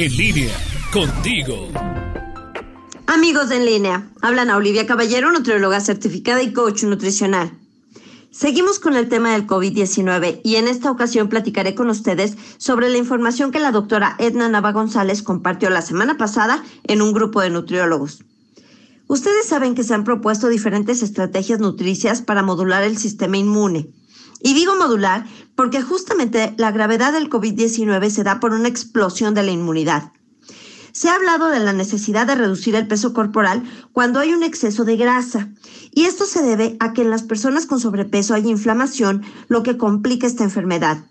En línea, contigo. Amigos de En línea, hablan a Olivia Caballero, nutrióloga certificada y coach nutricional. Seguimos con el tema del COVID-19 y en esta ocasión platicaré con ustedes sobre la información que la doctora Edna Nava González compartió la semana pasada en un grupo de nutriólogos. Ustedes saben que se han propuesto diferentes estrategias nutricias para modular el sistema inmune. Y digo modular porque justamente la gravedad del COVID-19 se da por una explosión de la inmunidad. Se ha hablado de la necesidad de reducir el peso corporal cuando hay un exceso de grasa. Y esto se debe a que en las personas con sobrepeso hay inflamación, lo que complica esta enfermedad.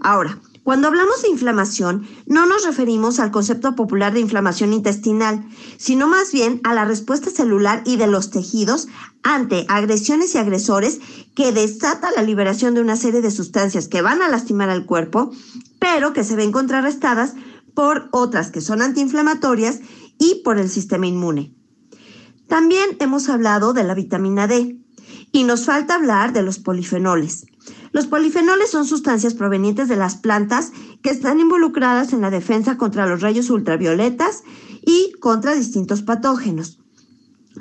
Ahora, cuando hablamos de inflamación, no nos referimos al concepto popular de inflamación intestinal, sino más bien a la respuesta celular y de los tejidos ante agresiones y agresores que desata la liberación de una serie de sustancias que van a lastimar al cuerpo, pero que se ven contrarrestadas por otras que son antiinflamatorias y por el sistema inmune. También hemos hablado de la vitamina D y nos falta hablar de los polifenoles. Los polifenoles son sustancias provenientes de las plantas que están involucradas en la defensa contra los rayos ultravioletas y contra distintos patógenos.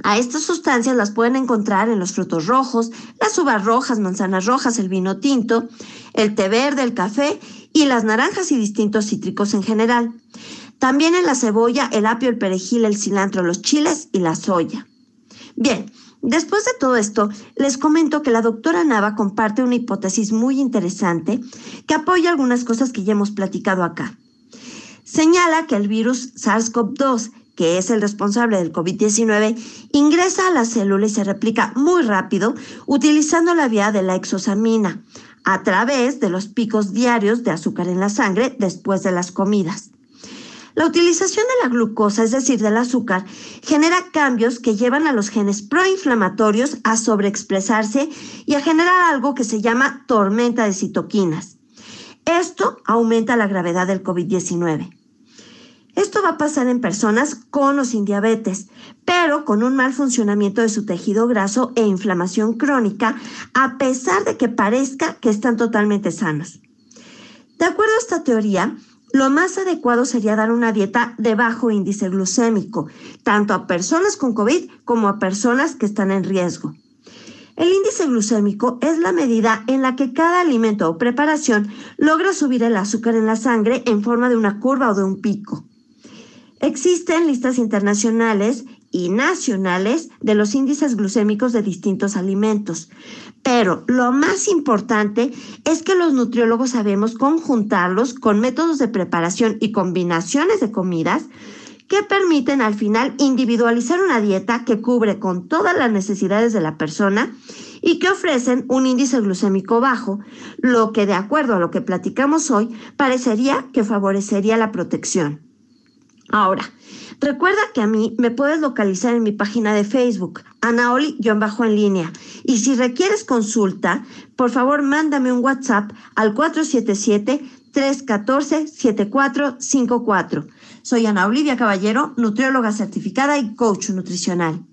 A estas sustancias las pueden encontrar en los frutos rojos, las uvas rojas, manzanas rojas, el vino tinto, el té verde, el café y las naranjas y distintos cítricos en general. También en la cebolla, el apio, el perejil, el cilantro, los chiles y la soya. Bien, Después de todo esto, les comento que la doctora Nava comparte una hipótesis muy interesante que apoya algunas cosas que ya hemos platicado acá. Señala que el virus SARS-CoV-2, que es el responsable del COVID-19, ingresa a la célula y se replica muy rápido utilizando la vía de la exosamina a través de los picos diarios de azúcar en la sangre después de las comidas. La utilización de la glucosa, es decir, del azúcar, genera cambios que llevan a los genes proinflamatorios a sobreexpresarse y a generar algo que se llama tormenta de citoquinas. Esto aumenta la gravedad del COVID-19. Esto va a pasar en personas con o sin diabetes, pero con un mal funcionamiento de su tejido graso e inflamación crónica, a pesar de que parezca que están totalmente sanos. De acuerdo a esta teoría, lo más adecuado sería dar una dieta de bajo índice glucémico, tanto a personas con COVID como a personas que están en riesgo. El índice glucémico es la medida en la que cada alimento o preparación logra subir el azúcar en la sangre en forma de una curva o de un pico. Existen listas internacionales y nacionales de los índices glucémicos de distintos alimentos. Pero lo más importante es que los nutriólogos sabemos conjuntarlos con métodos de preparación y combinaciones de comidas que permiten al final individualizar una dieta que cubre con todas las necesidades de la persona y que ofrecen un índice glucémico bajo, lo que de acuerdo a lo que platicamos hoy parecería que favorecería la protección. Ahora, recuerda que a mí me puedes localizar en mi página de Facebook, Anaoli-en línea. Y si requieres consulta, por favor mándame un WhatsApp al 477-314-7454. Soy Ana Olivia Caballero, nutrióloga certificada y coach nutricional.